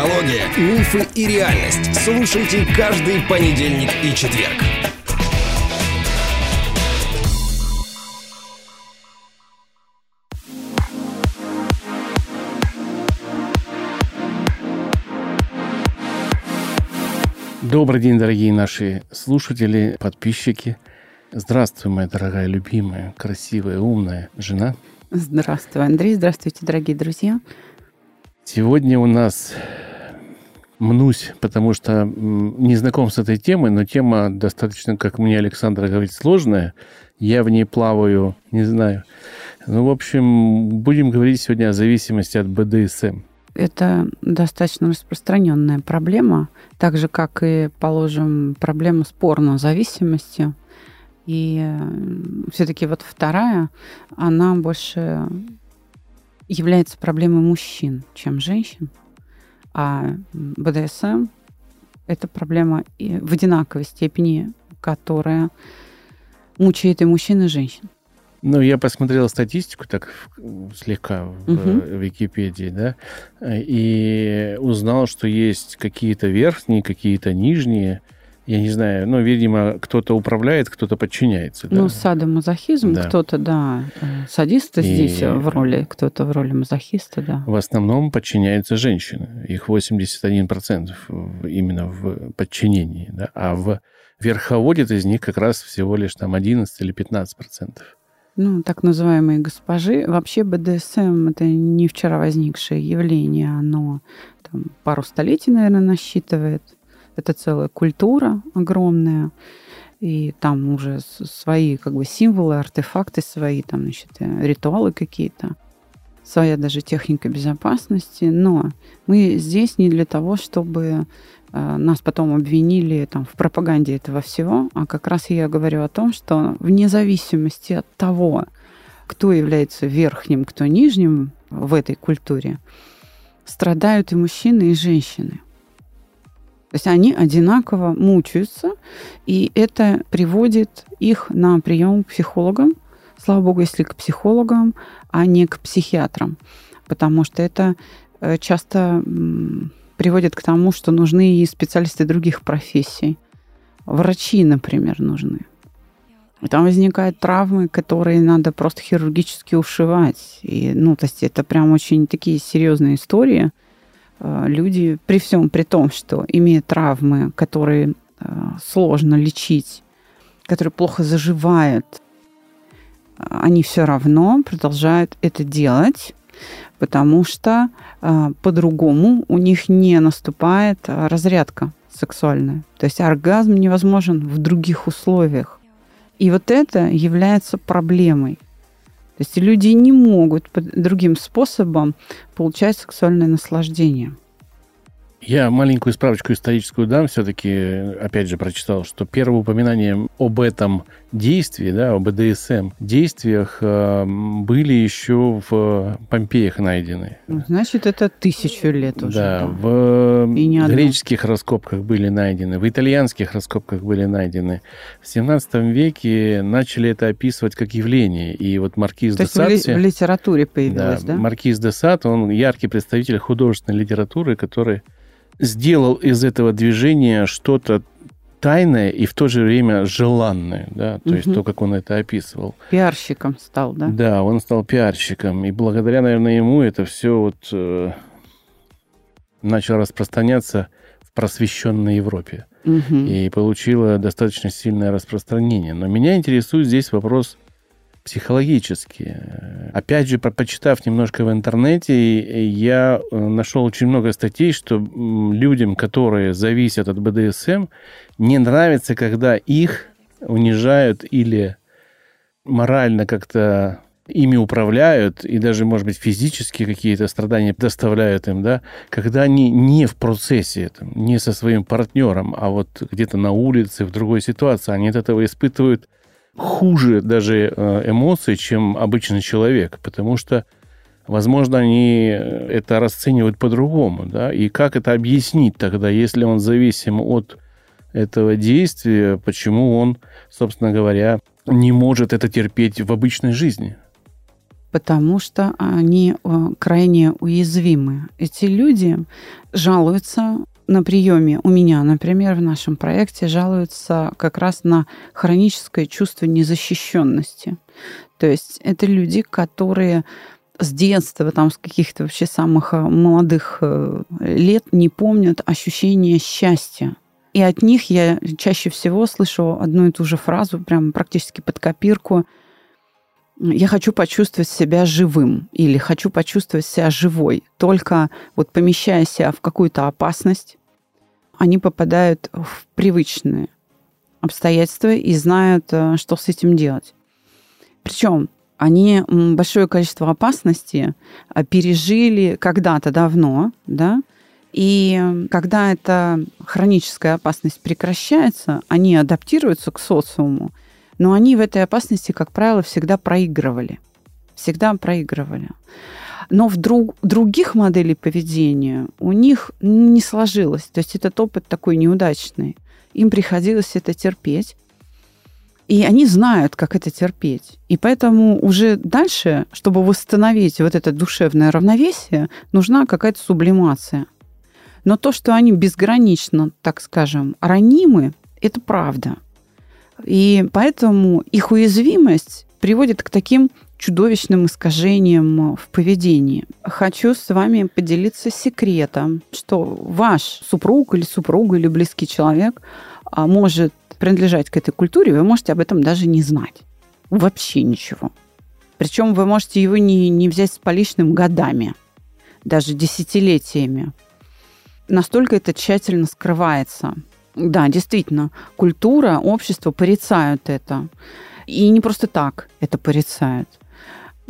психология, мифы и реальность. Слушайте каждый понедельник и четверг. Добрый день, дорогие наши слушатели, подписчики. Здравствуй, моя дорогая, любимая, красивая, умная жена. Здравствуй, Андрей. Здравствуйте, дорогие друзья. Сегодня у нас мнусь, потому что не знаком с этой темой, но тема достаточно, как мне Александра говорит, сложная. Я в ней плаваю, не знаю. Ну, в общем, будем говорить сегодня о зависимости от БДСМ. Это достаточно распространенная проблема, так же, как и, положим, проблема с порнозависимостью. И все-таки вот вторая, она больше является проблемой мужчин, чем женщин. А БДСМ – это проблема в одинаковой степени, которая мучает и мужчин, и женщин. Ну, я посмотрел статистику так слегка в угу. Википедии, да, и узнал, что есть какие-то верхние, какие-то нижние. Я не знаю, ну, видимо, кто-то управляет, кто-то подчиняется. Да? Ну, садомазохизм, да. кто-то, да, садисты и... здесь в роли, кто-то в роли мазохиста, да. В основном подчиняются женщины. Их 81% именно в подчинении, да, а в верховодит из них как раз всего лишь там 11 или 15 процентов ну, так называемые госпожи. Вообще БДСМ это не вчера возникшее явление, оно там, пару столетий, наверное, насчитывает. Это целая культура огромная, и там уже свои как бы символы, артефакты свои, там, значит, э, ритуалы какие-то, своя даже техника безопасности. Но мы здесь не для того, чтобы Э, нас потом обвинили там, в пропаганде этого всего, а как раз я говорю о том, что вне зависимости от того, кто является верхним, кто нижним в этой культуре, страдают и мужчины, и женщины. То есть они одинаково мучаются, и это приводит их на прием к психологам. Слава богу, если к психологам, а не к психиатрам. Потому что это э, часто приводит к тому, что нужны и специалисты других профессий. Врачи, например, нужны. И там возникают травмы, которые надо просто хирургически ушивать. И, ну, то есть это прям очень такие серьезные истории. Э, люди, при всем при том, что имея травмы, которые э, сложно лечить, которые плохо заживают, они все равно продолжают это делать, потому что э, по-другому у них не наступает разрядка сексуальная. То есть оргазм невозможен в других условиях. И вот это является проблемой. То есть люди не могут другим способом получать сексуальное наслаждение. Я маленькую справочку историческую дам. Все-таки, опять же, прочитал, что первое упоминание об этом действии, да, об БДСМ действиях э, были еще в Помпеях найдены. Ну, значит, это тысячу лет уже. Да, в греческих раскопках были найдены, в итальянских раскопках были найдены. В 17 веке начали это описывать как явление. И вот Маркиз де Сад... в литературе появилось, да? да? Маркиз де Сад, он яркий представитель художественной литературы, который сделал из этого движения что-то тайное и в то же время желанное, да, то угу. есть то, как он это описывал. Пиарщиком стал, да? Да, он стал пиарщиком, и благодаря, наверное, ему это все вот э, начало распространяться в просвещенной Европе угу. и получило достаточно сильное распространение. Но меня интересует здесь вопрос психологически. Опять же, почитав немножко в интернете, я э, нашел очень много статей, что людям, которые зависят от БДСМ, не нравится, когда их унижают или морально как-то ими управляют, и даже, может быть, физически какие-то страдания доставляют им, да, когда они не в процессе не со своим партнером, а вот где-то на улице, в другой ситуации, они от этого испытывают хуже даже э, эмоций, чем обычный человек, потому что, возможно, они это расценивают по-другому, да, и как это объяснить тогда, если он зависим от этого действия, почему он, собственно говоря, не может это терпеть в обычной жизни? потому что они э, крайне уязвимы. Эти люди жалуются на приеме у меня, например, в нашем проекте жалуются как раз на хроническое чувство незащищенности. То есть это люди, которые с детства, там, с каких-то вообще самых э, молодых э, лет не помнят ощущение счастья. И от них я чаще всего слышу одну и ту же фразу, прям практически под копирку. Я хочу почувствовать себя живым или хочу почувствовать себя живой. Только вот помещая себя в какую-то опасность, они попадают в привычные обстоятельства и знают, э, что с этим делать. Причем они большое количество опасностей э, пережили когда-то давно, да, и когда эта хроническая опасность прекращается, они адаптируются к социуму, но они в этой опасности, как правило, всегда проигрывали. Всегда проигрывали. Но в друг, других моделей поведения у них не сложилось. То есть этот опыт такой неудачный. Им приходилось это терпеть. И они знают, как это терпеть. И поэтому уже дальше, чтобы восстановить вот это душевное равновесие, нужна какая-то сублимация. Но то, что они безгранично, так скажем, ранимы, это правда. И поэтому их уязвимость приводит к таким чудовищным искажениям в поведении. Хочу с вами поделиться секретом, что ваш супруг или супруга или близкий человек а, может принадлежать к этой культуре, вы можете об этом даже не знать. Вообще ничего. Причем вы можете его не, не взять с поличным годами, даже десятилетиями. Настолько это тщательно скрывается. Да, действительно, культура, общество порицают это. И не просто так это порицают.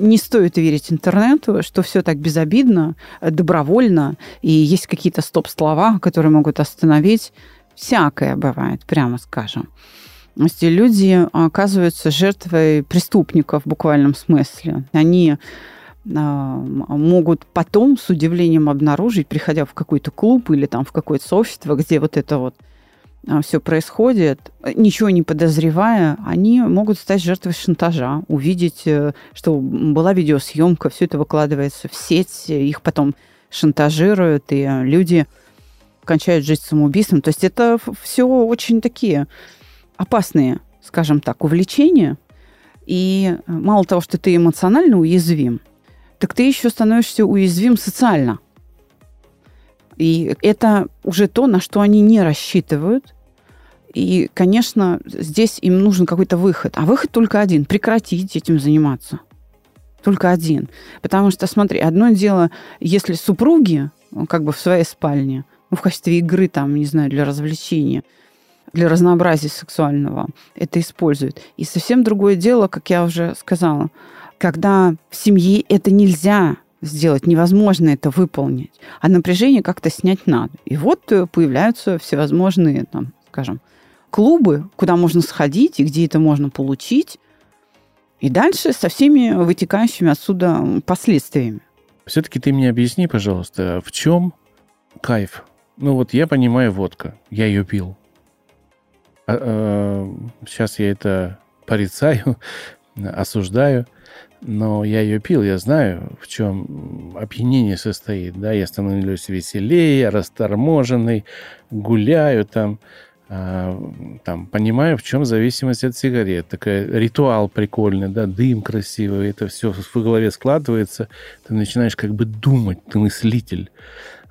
Не стоит верить интернету, что все так безобидно, добровольно, и есть какие-то стоп-слова, которые могут остановить всякое бывает, прямо скажем. Эти люди оказываются жертвой преступников в буквальном смысле. Они а, могут потом с удивлением обнаружить, приходя в какой-то клуб или там в какое-то сообщество, где вот это вот а, все происходит, ничего не подозревая, они могут стать жертвой шантажа, увидеть, э, что была видеосъемка, все это выкладывается в сеть, их потом шантажируют, и люди кончают жизнь самоубийством. То есть это все очень такие опасные, скажем так, увлечения. И мало того, что ты эмоционально уязвим, так ты еще становишься уязвим социально. И это уже то, на что они не рассчитывают. И, конечно, здесь им нужен какой-то выход. А выход только один – прекратить этим заниматься. Только один. Потому что, смотри, одно дело, если супруги как бы в своей спальне, ну, в качестве игры, там, не знаю, для развлечения, для разнообразия сексуального это используют. И совсем другое дело, как я уже сказала, когда в семье это нельзя сделать, невозможно это выполнить, а напряжение как-то снять надо. И вот э, появляются всевозможные, там, скажем, клубы, куда можно сходить и где это можно получить, и дальше со всеми вытекающими отсюда последствиями. Все-таки ты мне объясни, пожалуйста, в чем кайф ну вот я понимаю водка, я ее пил. А, а, сейчас я это порицаю, осуждаю, но я ее пил, я знаю, в чем опьянение состоит. Да, я становлюсь веселее, расторможенный, гуляю там, а, там, понимаю, в чем зависимость от сигарет. Такой ритуал прикольный, да, дым красивый, это все в голове складывается, ты начинаешь как бы думать, ты мыслитель.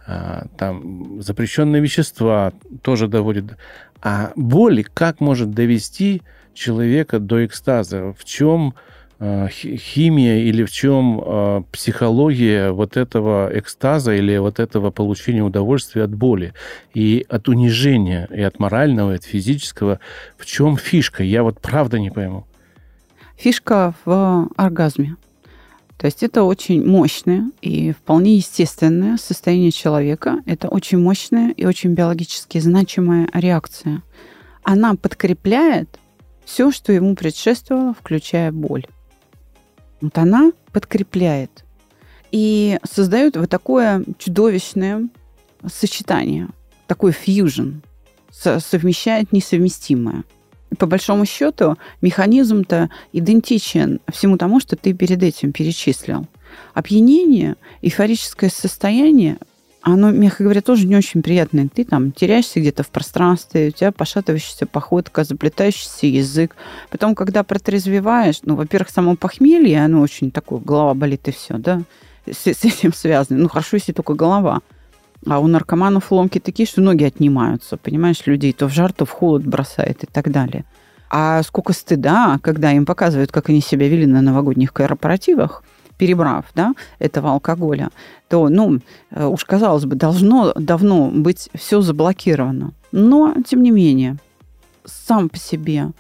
А, там запрещенные вещества тоже доводит. А боли как может довести человека до экстаза? В чем химия или в чем а, психология вот этого экстаза или вот этого получения удовольствия от боли и от унижения, и от морального, и от физического? В чем фишка? Я вот правда не пойму. Фишка в оргазме. То есть это очень мощное и вполне естественное состояние человека. Это очень мощная и очень биологически значимая реакция. Она подкрепляет все, что ему предшествовало, включая боль. Вот она подкрепляет и создает вот такое чудовищное сочетание, такой фьюжн, совмещает несовместимое. по большому счету, механизм-то идентичен всему тому, что ты перед этим перечислил. Опьянение, эйфорическое состояние, оно, мягко говоря, тоже не очень приятное. Ты там теряешься где-то в пространстве, у тебя пошатывающаяся походка, заплетающийся язык. Потом, когда протрезвеваешь, ну, во-первых, само похмелье, оно очень такое, голова болит и все, да, с, с этим связано. Ну, хорошо, если только голова. А у наркоманов ломки такие, что ноги отнимаются, понимаешь, людей то в жар, то в холод бросает и так далее. А сколько стыда, когда им показывают, как они себя вели на новогодних корпоративах, перебрав да, этого алкоголя, то, ну, э, уж казалось бы, должно давно быть все заблокировано. Но, тем не менее, сам по себе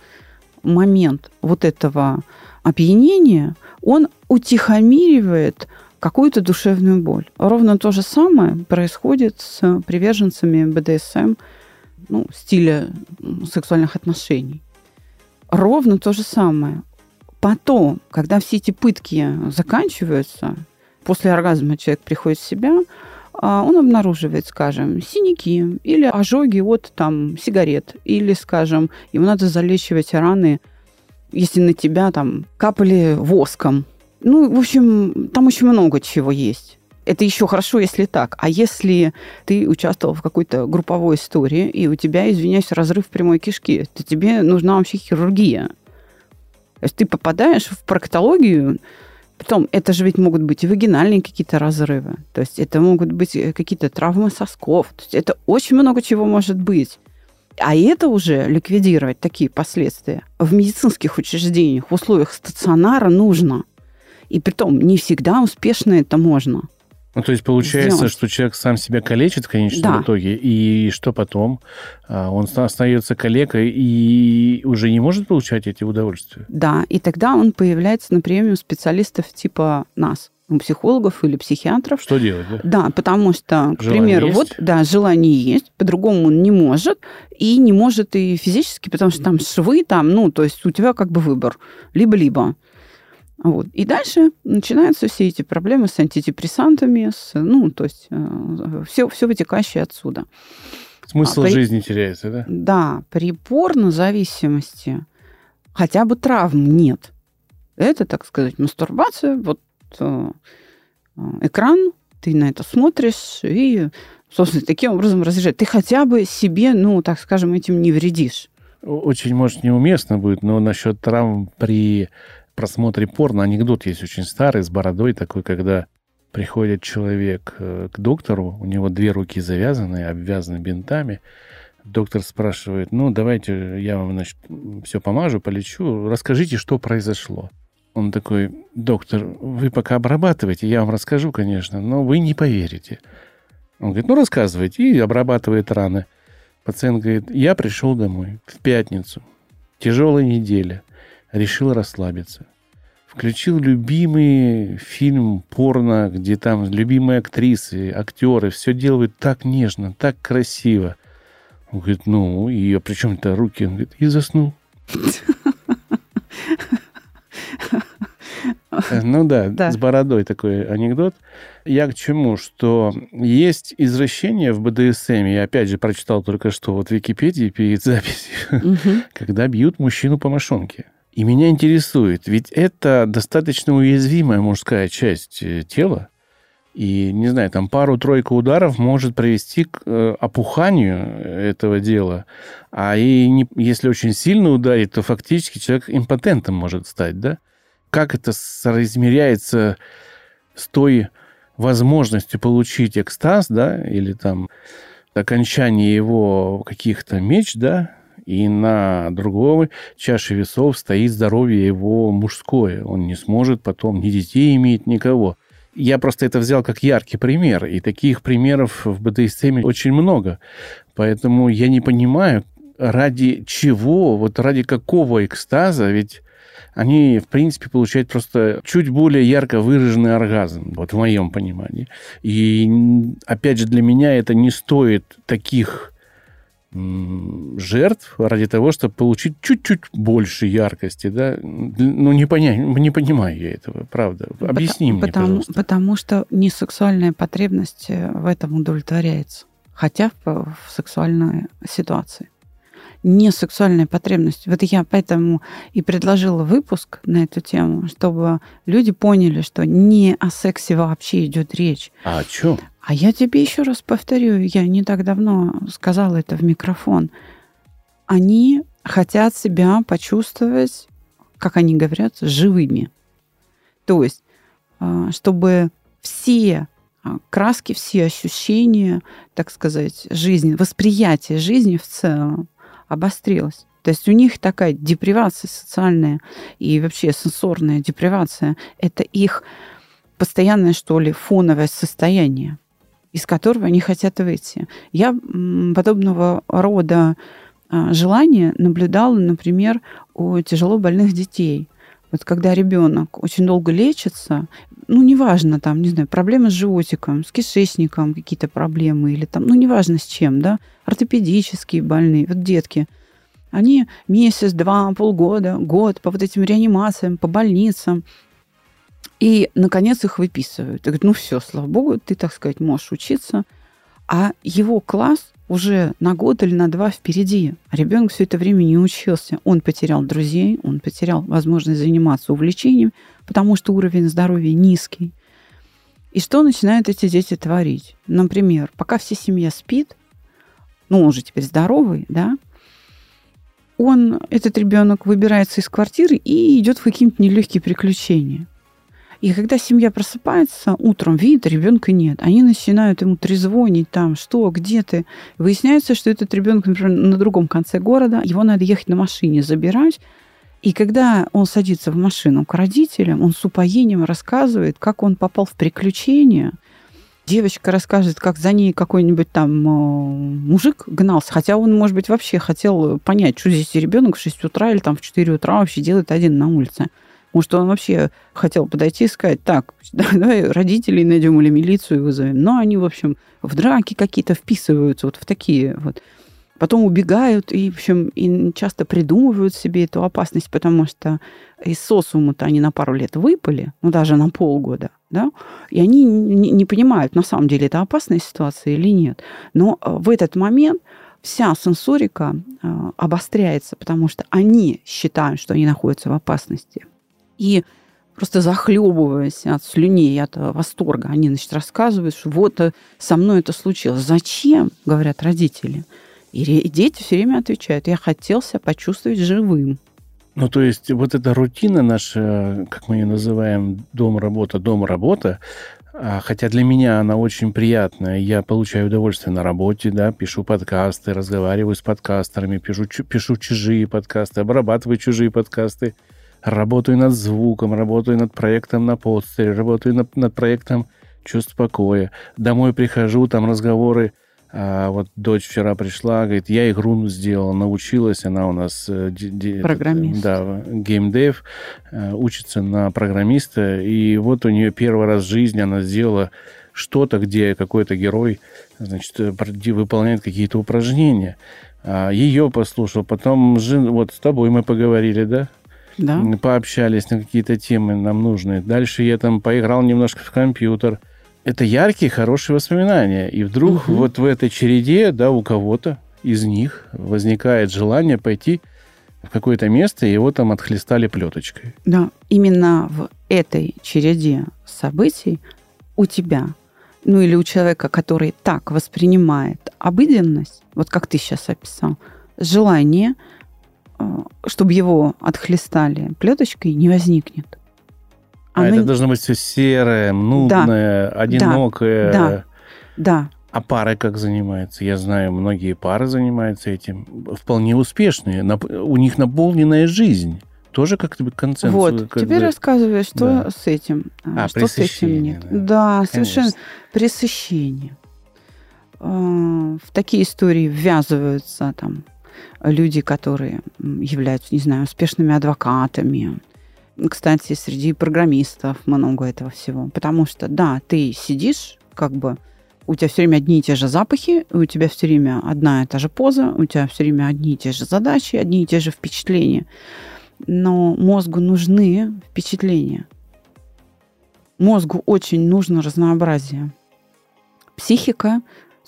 момент вот этого опьянения, он утихомиривает какую-то душевную боль. Ровно то же самое происходит с приверженцами БДСМ, ну, стиля сексуальных отношений. Ровно то же самое. Потом, когда все эти пытки заканчиваются, после оргазма человек приходит в себя, а, он обнаруживает, скажем, синяки или ожоги от там, сигарет, или, скажем, ему надо залечивать раны, если на тебя там капали воском, ну, в общем, там очень много чего есть. Это еще хорошо, если так. А если ты участвовал в какой-то групповой истории, и у тебя, извиняюсь, разрыв прямой кишки, то тебе нужна вообще хирургия. То есть ты попадаешь в проктологию, Потом, это же ведь могут быть и вагинальные какие-то разрывы. То есть это могут быть э, какие-то травмы сосков. То есть это очень много чего может быть. А это уже ликвидировать такие последствия в медицинских учреждениях, в условиях стационара нужно. И при том не всегда успешно это можно. Ну, то есть получается, сделать. что человек сам себя калечит в конечном да. итоге, и что потом? А, он остается калекой и уже не может получать эти удовольствия? Да, и тогда он появляется на приеме у специалистов типа нас психологов или психиатров. Что делать, да? Да, потому что, к желание примеру, есть? вот, да, желание есть, по-другому он не может, и не может и физически, потому что там швы, там, ну, то есть у тебя как бы выбор, либо-либо. Вот. И дальше начинаются все эти проблемы с антидепрессантами, с, ну, то есть э, все, все вытекающее отсюда. Смысл а, при... жизни теряется, да? Да, при порнозависимости хотя бы травм нет. Это, так сказать, мастурбация, вот э, экран, ты на это смотришь и, собственно, таким образом разряжаешь. Ты хотя бы себе, ну, так скажем, этим не вредишь. Очень, может, неуместно будет, но насчет травм при просмотре порно анекдот есть очень старый, с бородой такой, когда приходит человек э, к доктору, у него две руки завязаны, обвязаны бинтами. Доктор спрашивает, ну, давайте я вам, значит, все помажу, полечу, расскажите, что произошло. Он такой, доктор, вы пока обрабатывайте, я вам расскажу, конечно, но вы не поверите. Он говорит, ну, рассказывайте, и обрабатывает раны. Пациент говорит, я пришел домой в пятницу, тяжелая неделя, решил расслабиться. Включил любимый фильм порно, где там любимые актрисы, актеры, все делают так нежно, так красиво. Он говорит, ну, и а при чем-то руки? Он говорит, и заснул. Ну да, да, с бородой такой анекдот. Я к чему? Что есть извращение в БДСМ, я опять же прочитал только что вот в Википедии перед записью, угу. когда бьют мужчину по мошонке. И меня интересует, ведь это достаточно уязвимая мужская часть э, тела, и, не знаю, там пару-тройку ударов может привести к э, опуханию этого дела. А и не, если очень сильно ударить, то фактически человек импотентом может стать, да? Как это соразмеряется с той возможностью получить экстаз, да, или там окончание его каких-то меч, да, и на другой чаше весов стоит здоровье его мужское. Он не сможет потом ни детей иметь, никого. Я просто это взял как яркий пример, и таких примеров в БДСМ очень много. Поэтому я не понимаю, ради чего, вот ради какого экстаза, ведь они, в принципе, получают просто чуть более ярко выраженный оргазм, вот в моем понимании. И, опять же, для меня это не стоит таких жертв ради того, чтобы получить чуть-чуть больше яркости, да? Ну, не, поня... не понимаю я этого, правда. Объясни потому, мне, потому, пожалуйста. Потому что не сексуальная потребность э, в этом удовлетворяется, хотя в, в сексуальной ситуации. Не сексуальная потребность. Вот я поэтому и предложила выпуск на эту тему, чтобы люди поняли, что не о сексе вообще идет речь. А о чем? А я тебе еще раз повторю, я не так давно сказала это в микрофон. Они хотят себя почувствовать, как они говорят, живыми. То есть, а, чтобы все а, краски, все ощущения, так сказать, жизни, восприятие жизни в целом обострилось. То есть у них такая депривация социальная и вообще сенсорная депривация – это их постоянное, что ли, фоновое состояние, из которого они хотят выйти. Я подобного рода а, желания наблюдала, например, у тяжело больных детей – вот когда ребенок очень долго лечится, ну, неважно, там, не знаю, проблемы с животиком, с кишечником какие-то проблемы, или там, ну, неважно с чем, да, ортопедические больные, вот детки, они месяц, два, полгода, год по вот этим реанимациям, по больницам, и, наконец, их выписывают. И говорят, ну все, слава богу, ты, так сказать, можешь учиться. А его класс уже на год или на два впереди. А ребенок все это время не учился. Он потерял друзей, он потерял возможность заниматься увлечением, потому что уровень здоровья низкий. И что начинают эти дети творить? Например, пока вся семья спит, ну, он же теперь здоровый, да, он, этот ребенок, выбирается из квартиры и идет в какие-то нелегкие приключения. И когда семья просыпается, утром видит, ребенка нет. Они начинают ему трезвонить там, что, где ты. Выясняется, что этот ребенок, например, на другом конце города, его надо ехать на машине забирать. И когда он садится в машину к родителям, он с упоением рассказывает, как он попал в приключения. Девочка расскажет, как за ней какой-нибудь там э, мужик гнался, хотя он, может быть, вообще хотел понять, что здесь ребенок в 6 утра или там в 4 утра вообще делает один на улице. Может, он вообще хотел подойти и сказать, так, давай родителей найдем или милицию вызовем. Но они, в общем, в драки какие-то вписываются вот в такие вот. Потом убегают и, в общем, и часто придумывают себе эту опасность, потому что из социума-то они на пару лет выпали, ну, даже на полгода, да, и они не, не понимают, на самом деле, это опасная ситуация или нет. Но э, в этот момент вся сенсорика э, обостряется, потому что они считают, что они находятся в опасности. И просто захлебываясь от слюней, от восторга, они, значит, рассказывают, что вот э, со мной это случилось. Зачем, говорят родители. И дети все время отвечают, я хотел себя почувствовать живым. Ну, то есть вот эта рутина наша, как мы ее называем, дом-работа, дом-работа, а, хотя для меня она очень приятная. Я получаю удовольствие на работе, да, пишу подкасты, разговариваю с подкастерами, пишу, пишу чужие подкасты, обрабатываю чужие подкасты – работаю над звуком, работаю над проектом на постере, работаю над, над проектом чувств покоя. Домой прихожу, там разговоры. А вот дочь вчера пришла, говорит, я игру сделала, научилась, она у нас... Э, Программист. Да, геймдев, э, учится на программиста, и вот у нее первый раз в жизни она сделала что-то, где какой-то герой, значит, э, выполняет какие-то упражнения. А ее послушал, потом вот с тобой мы поговорили, да? Да. пообщались на какие-то темы нам нужные. Дальше я там поиграл немножко в компьютер. Это яркие, хорошие воспоминания. И вдруг угу. вот в этой череде, да, у кого-то из них возникает желание пойти в какое-то место, и его там отхлестали плеточкой. Да, именно в этой череде событий у тебя, ну или у человека, который так воспринимает обыденность, вот как ты сейчас описал, желание – чтобы его отхлестали плеточкой, не возникнет. А Оно... это должно быть все серое, нудное, да, одинокое. Да, да. А пары как занимаются? Я знаю, многие пары занимаются этим. Вполне успешные. У них наполненная жизнь. Тоже как-то концепция. Вот, как теперь бы... рассказывай, что да. с этим. А, что с этим нет. Да, да совершенно. Пресыщение. Э, в такие истории ввязываются там люди, которые являются, не знаю, успешными адвокатами. Кстати, среди программистов много этого всего. Потому что, да, ты сидишь, как бы, у тебя все время одни и те же запахи, у тебя все время одна и та же поза, у тебя все время одни и те же задачи, одни и те же впечатления. Но мозгу нужны впечатления. Мозгу очень нужно разнообразие. Психика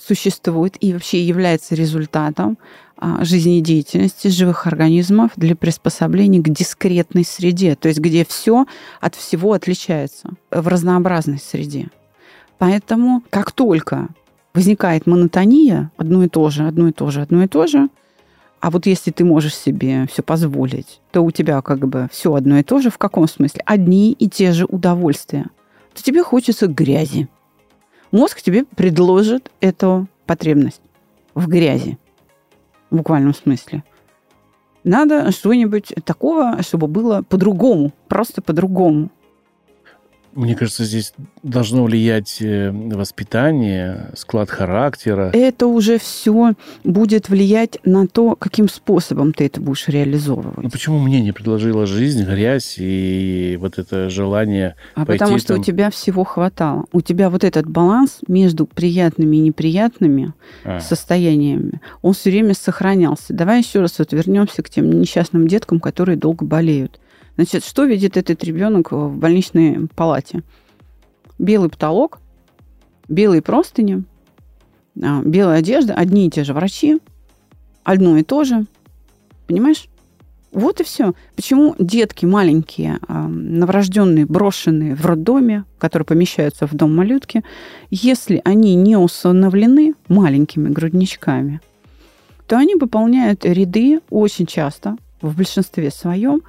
существует и вообще является результатом а, жизнедеятельности живых организмов для приспособления к дискретной среде, то есть где все от всего отличается в разнообразной среде. Поэтому как только возникает монотония, одно и то же, одно и то же, одно и то же, а вот если ты можешь себе все позволить, то у тебя как бы все одно и то же. В каком смысле? Одни и те же удовольствия. То тебе хочется грязи. Мозг тебе предложит эту потребность в грязи. В буквальном смысле. Надо что-нибудь такого, чтобы было по-другому, просто по-другому. Мне кажется, здесь должно влиять э, воспитание, склад характера. Это уже все будет влиять на то, каким способом ты это будешь реализовывать. Ну почему мне не предложила жизнь, грязь и вот это желание А пойти потому что там... у тебя всего хватало. У тебя вот этот баланс между приятными и неприятными А, состояниями, он все время сохранялся. Давай еще раз вот вернемся к тем несчастным деткам, которые долго болеют. Значит, что видит этот ребенок в больничной палате? Белый потолок, белые простыни, а, белая одежда, одни и те же врачи, одно и то же. Понимаешь? Вот и все. Почему детки маленькие, а, новорожденные, брошенные в роддоме, которые помещаются в дом малютки, если они не усыновлены маленькими грудничками, то они выполняют ряды очень часто, в большинстве своем,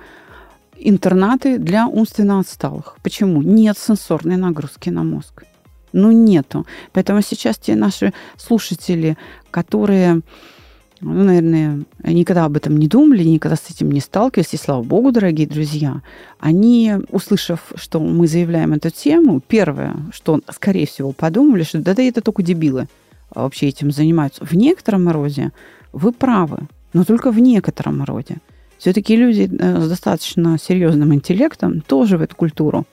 интернаты для умственно отсталых. Почему? Нет сенсорной нагрузки на мозг. Ну, нету. Поэтому сейчас те наши слушатели, которые, ну, наверное, никогда об этом не думали, никогда с этим не сталкивались, и слава богу, дорогие друзья, они, услышав, что мы заявляем эту тему, первое, что, скорее всего, подумали, что да, да это только дебилы вообще этим занимаются. В некотором роде вы правы, но только в некотором роде. Все-таки люди э, с достаточно серьезным интеллектом тоже в эту культуру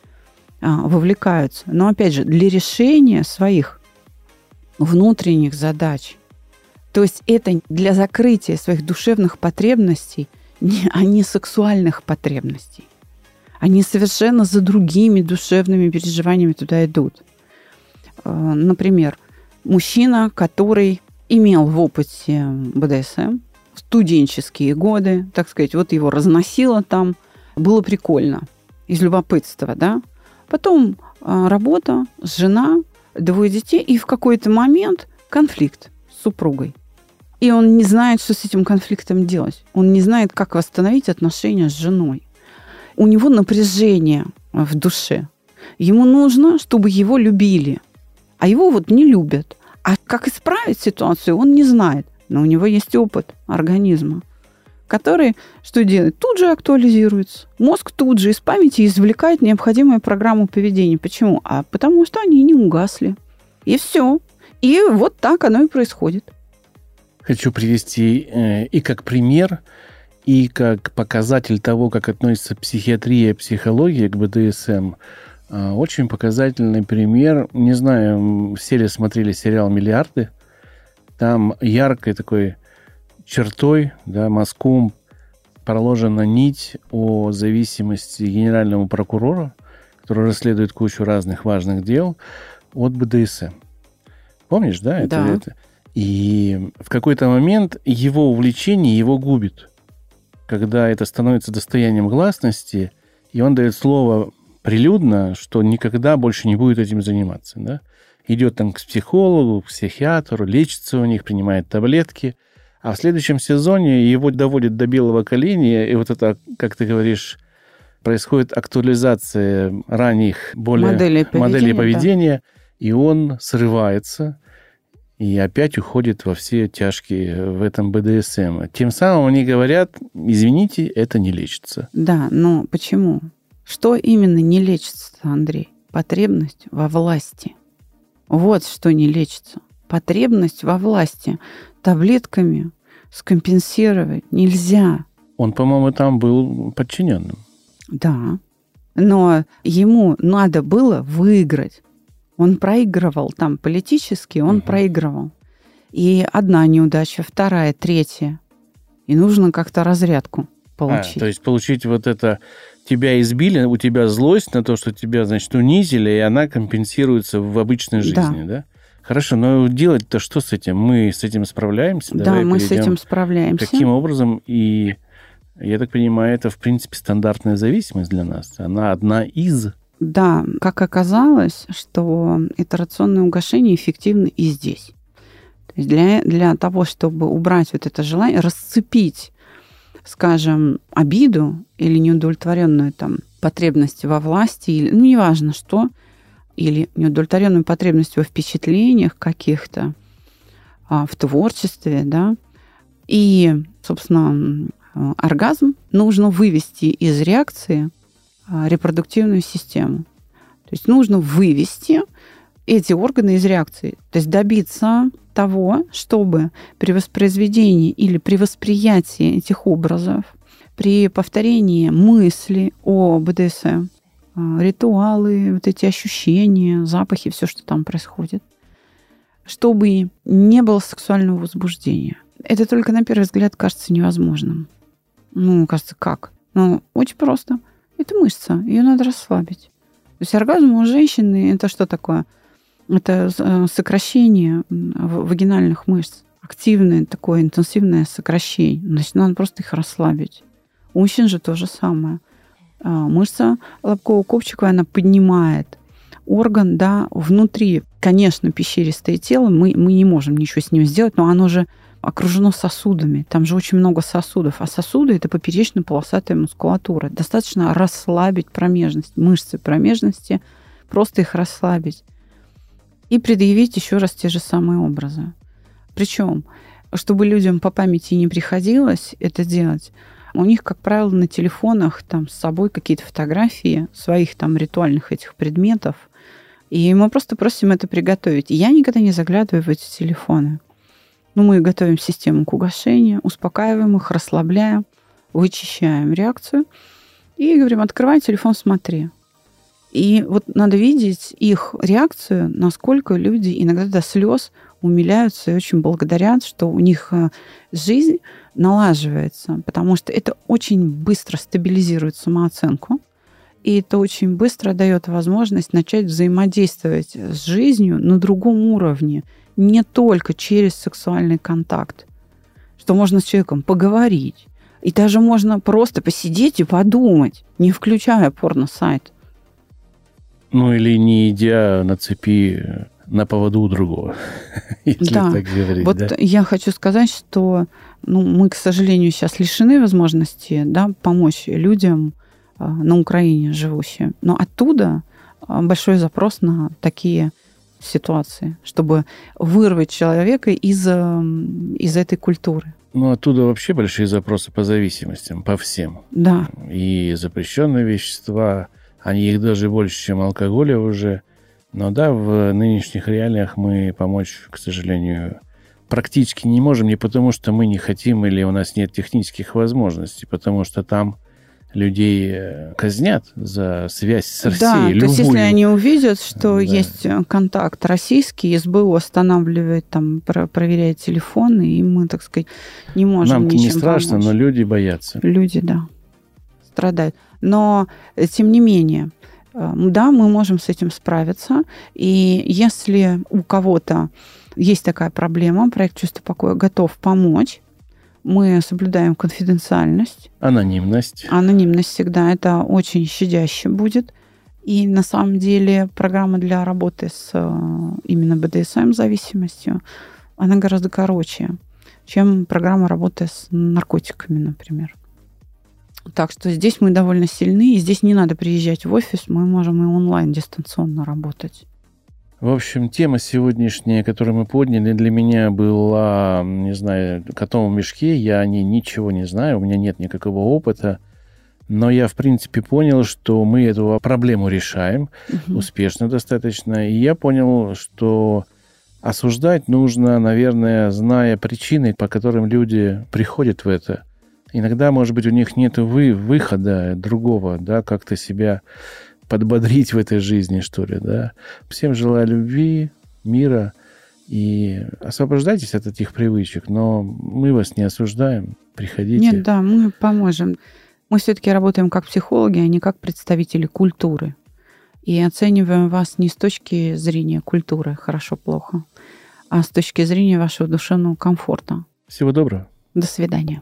а, вовлекаются. Но опять же, для решения своих внутренних задач. То есть это для закрытия своих душевных потребностей, а не сексуальных потребностей. Они совершенно за другими душевными переживаниями туда идут. Э, Например, мужчина, который имел в опыте БДСМ, студенческие годы, так сказать, вот его разносило там, было прикольно, из любопытства, да. Потом а, работа, жена, двое детей, и в какой-то момент конфликт с супругой. И он не знает, что с этим конфликтом делать. Он не знает, как восстановить отношения с женой. У него напряжение в душе. Ему нужно, чтобы его любили. А его вот не любят. А как исправить ситуацию, он не знает. Но у него есть опыт организма, который что делает? Тут же актуализируется. Мозг тут же из памяти извлекает необходимую программу поведения. Почему? А потому что они не угасли. И все. И вот так оно и происходит. Хочу привести э, и как пример, и как показатель того, как относится психиатрия и психология к БДСМ. Э, Очень показательный пример. Не знаю, все ли смотрели сериал «Миллиарды». Там яркой такой чертой, да, мазком проложена нить о зависимости генерального прокурора, который расследует кучу разных важных дел, от БДСМ. Помнишь, да? Это, Да. это? И в какой-то момент его увлечение его губит, когда это становится достоянием гласности, и он дает слово прилюдно, что никогда больше не будет этим заниматься. Да? Идет там к психологу, к психиатру, лечится у них, принимает таблетки. А в следующем сезоне его доводит до белого коленя, и вот это, как ты говоришь, происходит актуализация ранних более Моделей поведения, моделей да. поведения, и он срывается и опять уходит во все тяжкие в этом БДСМ. Тем самым они говорят, извините, это не лечится. Да, но почему? Что именно не лечится, Андрей? Потребность во власти. Вот что не лечится. Потребность во власти. Таблетками скомпенсировать нельзя. Он, по-моему, там был подчиненным. Да. Но ему надо было выиграть. Он проигрывал там политически, он Мгм. проигрывал. И одна неудача, вторая, третья. И нужно как-то разрядку А, получить. то есть получить вот это тебя избили, у тебя злость на то, что тебя, значит, унизили, и она компенсируется в обычной Да. жизни, да? Хорошо, но делать-то что с этим? Мы с этим справляемся? Да, Давай мы с этим справляемся. Каким образом? И я так понимаю, это, в принципе, стандартная зависимость для нас. Она одна из да, как оказалось, что итерационное угошение эффективно и здесь. То есть для, для того, чтобы убрать вот это желание, расцепить, скажем, обиду или неудовлетворенную там потребность во власти, или, ну, неважно что, или неудовлетворенную потребность во впечатлениях каких-то, а, в творчестве, да, и, собственно, оргазм нужно вывести из реакции а, репродуктивную систему. То есть нужно вывести эти органы из реакции. То есть добиться того, чтобы при воспроизведении или при восприятии этих образов, при повторении мысли о БДСМ, а, ритуалы, вот эти ощущения, запахи, все, что там происходит, чтобы не было сексуального возбуждения. Это только на первый взгляд кажется невозможным. Ну, кажется, как? Ну, очень просто. Это мышца, ее надо расслабить. То есть оргазм у женщины это что такое? Это э, сокращение вагинальных мышц. Активное такое интенсивное сокращение. Значит, надо просто их расслабить. У мужчин же то же самое. А, мышца лобкового копчика, она поднимает орган, да, внутри, конечно, пещеристое тело, мы, мы не можем ничего с ним сделать, но оно же окружено сосудами. Там же очень много сосудов. А сосуды – это поперечно-полосатая мускулатура. Достаточно расслабить промежность, мышцы промежности, просто их расслабить. И предъявить еще раз те же самые образы. Причем, чтобы людям по памяти не приходилось это делать, у них, как правило, на телефонах там с собой какие-то фотографии своих там ритуальных этих предметов. И мы просто просим это приготовить. И я никогда не заглядываю в эти телефоны. Ну, мы готовим систему к угошению, успокаиваем их, расслабляем, вычищаем реакцию и говорим, открывай телефон, смотри. И вот надо видеть их реакцию, насколько люди иногда до слез умиляются и очень благодарят, что у них э, жизнь налаживается, потому что это очень быстро стабилизирует самооценку, и это очень быстро дает возможность начать взаимодействовать с жизнью на другом уровне, не только через сексуальный контакт, что можно с человеком поговорить, и даже можно просто посидеть и подумать, не включая порно-сайт. Ну или не идя на цепи на поводу у другого, если да. так говорить. Вот да? я хочу сказать, что ну, мы, к сожалению, сейчас лишены возможности да, помочь людям а, на Украине живущим. Но оттуда а, большой запрос на такие ситуации, чтобы вырвать человека из, из этой культуры. Ну, оттуда вообще большие запросы по зависимостям, по всем. Да. И запрещенные вещества, они их даже больше, чем алкоголя уже. Но да, в нынешних реалиях мы помочь, к сожалению, практически не можем, не потому что мы не хотим или у нас нет технических возможностей, потому что там людей э, казнят за связь с Россией. Да, любую. то есть если они увидят, что да. есть э, контакт российский, СБУ останавливает, там, проверяет телефоны, и мы, так сказать, не можем Нам ничем не страшно, помочь. но люди боятся. Люди, да, страдают. Но, э, тем не менее, да, мы можем с этим справиться. И если у кого-то есть такая проблема, проект «Чувство покоя» готов помочь, мы соблюдаем конфиденциальность. Анонимность. Анонимность всегда. Это очень щадяще будет. И на самом деле программа для работы с э, именно БДСМ-зависимостью, она гораздо короче, чем программа работы с наркотиками, например. Так что здесь мы довольно сильны, и здесь не надо приезжать в офис, мы можем и онлайн дистанционно работать. В общем, тема сегодняшняя, которую мы подняли, для меня была, не знаю, котом в мешке. Я о ней ничего не знаю, у меня нет никакого опыта. Но я, в принципе, понял, что мы эту проблему решаем угу. успешно достаточно. И я понял, что осуждать нужно, наверное, зная причины, по которым люди приходят в это. Иногда, может быть, у них нет вы, выхода другого, да, как-то себя подбодрить в этой жизни, что ли, да. Всем желаю любви, мира и освобождайтесь от этих привычек, но мы вас не осуждаем, приходите. Нет, да, мы поможем. Мы все-таки работаем как психологи, а не как представители культуры. И оцениваем вас не с точки зрения культуры, хорошо-плохо, а с точки зрения вашего душевного комфорта. Всего доброго. До свидания.